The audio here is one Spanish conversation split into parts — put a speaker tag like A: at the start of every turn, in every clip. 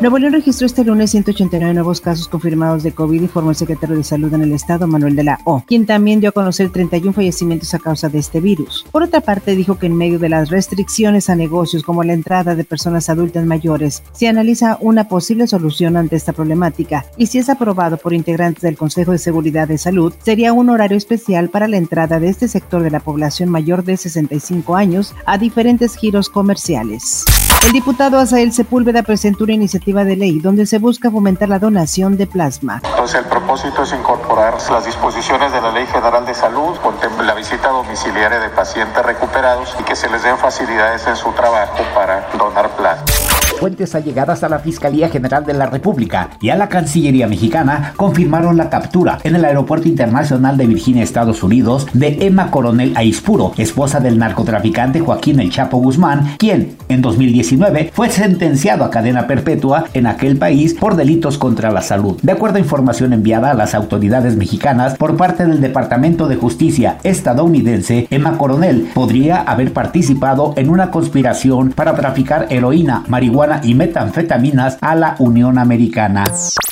A: Nuevo León registró este lunes 189 nuevos casos confirmados de COVID, informó el secretario de Salud en el estado, Manuel de la O, quien también dio a conocer 31 fallecimientos a causa de este virus. Por otra parte, dijo que en medio de las restricciones a negocios como la entrada de personas adultas mayores, se analiza una posible solución ante esta problemática y si es aprobado por integrantes del Consejo de Seguridad de Salud, sería un horario especial para la entrada de este sector de la población mayor de 65 años a diferentes giros comerciales. El diputado Asael Sepúlveda presentó una iniciativa de ley donde se busca fomentar la donación de plasma.
B: Entonces el propósito es incorporar las disposiciones de la Ley General de Salud, contempla la visita domiciliaria de pacientes recuperados y que se les den facilidades en su trabajo para donar plasma.
C: Fuentes allegadas a la Fiscalía General de la República y a la Cancillería Mexicana confirmaron la captura en el Aeropuerto Internacional de Virginia, Estados Unidos, de Emma Coronel Aispuro, esposa del narcotraficante Joaquín El Chapo Guzmán, quien en 2019 fue sentenciado a cadena perpetua en aquel país por delitos contra la salud. De acuerdo a información enviada a las autoridades mexicanas por parte del Departamento de Justicia estadounidense, Emma Coronel podría haber participado en una conspiración para traficar heroína, marihuana, y metanfetaminas a la Unión Americana.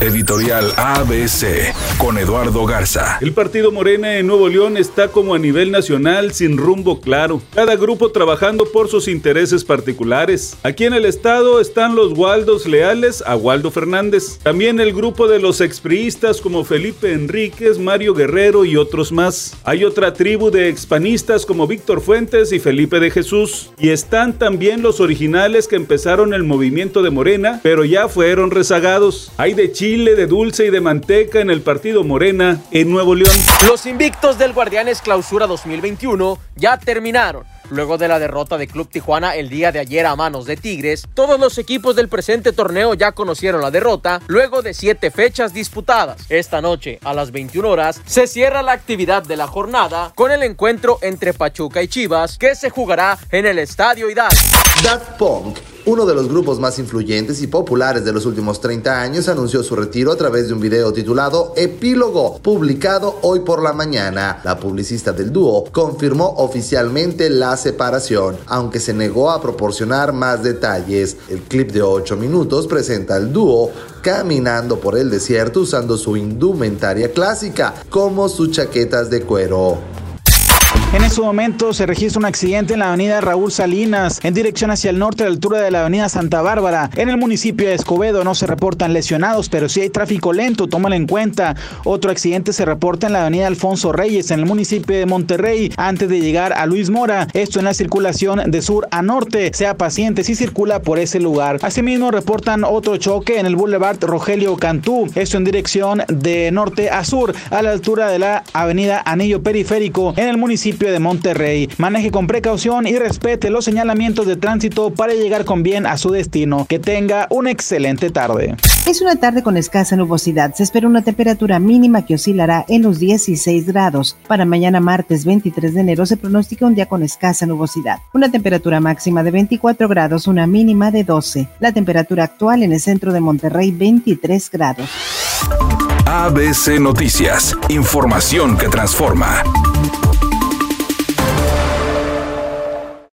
D: Editorial ABC con Eduardo Garza.
E: El partido Morena en Nuevo León está como a nivel nacional sin rumbo claro. Cada grupo trabajando por sus intereses particulares. Aquí en el estado están los Waldos leales a Waldo Fernández. También el grupo de los expriistas como Felipe Enríquez, Mario Guerrero y otros más. Hay otra tribu de expanistas como Víctor Fuentes y Felipe de Jesús. Y están también los originales que empezaron el movimiento de Morena, pero ya fueron rezagados. Hay de chile, de dulce y de manteca en el partido Morena en Nuevo León.
F: Los invictos del Guardianes Clausura 2021 ya terminaron. Luego de la derrota de Club Tijuana el día de ayer a manos de Tigres, todos los equipos del presente torneo ya conocieron la derrota luego de siete fechas disputadas. Esta noche, a las 21 horas, se cierra la actividad de la jornada con el encuentro entre Pachuca y Chivas que se jugará en el Estadio Hidalgo.
G: Daft Punk uno de los grupos más influyentes y populares de los últimos 30 años anunció su retiro a través de un video titulado Epílogo, publicado hoy por la mañana. La publicista del dúo confirmó oficialmente la separación, aunque se negó a proporcionar más detalles. El clip de 8 minutos presenta al dúo caminando por el desierto usando su indumentaria clásica, como sus chaquetas de cuero.
H: En ese momento se registra un accidente en la avenida Raúl Salinas, en dirección hacia el norte a la altura de la avenida Santa Bárbara. En el municipio de Escobedo no se reportan lesionados, pero sí hay tráfico lento, tómalo en cuenta. Otro accidente se reporta en la avenida Alfonso Reyes, en el municipio de Monterrey, antes de llegar a Luis Mora. Esto en la circulación de sur a norte. Sea paciente si circula por ese lugar. Asimismo, reportan otro choque en el Boulevard Rogelio Cantú. Esto en dirección de norte a sur, a la altura de la avenida Anillo Periférico, en el municipio de Monterrey. Maneje con precaución y respete los señalamientos de tránsito para llegar con bien a su destino. Que tenga una excelente tarde.
A: Es una tarde con escasa nubosidad. Se espera una temperatura mínima que oscilará en los 16 grados. Para mañana martes 23 de enero se pronostica un día con escasa nubosidad. Una temperatura máxima de 24 grados, una mínima de 12. La temperatura actual en el centro de Monterrey 23 grados.
D: ABC Noticias. Información que transforma.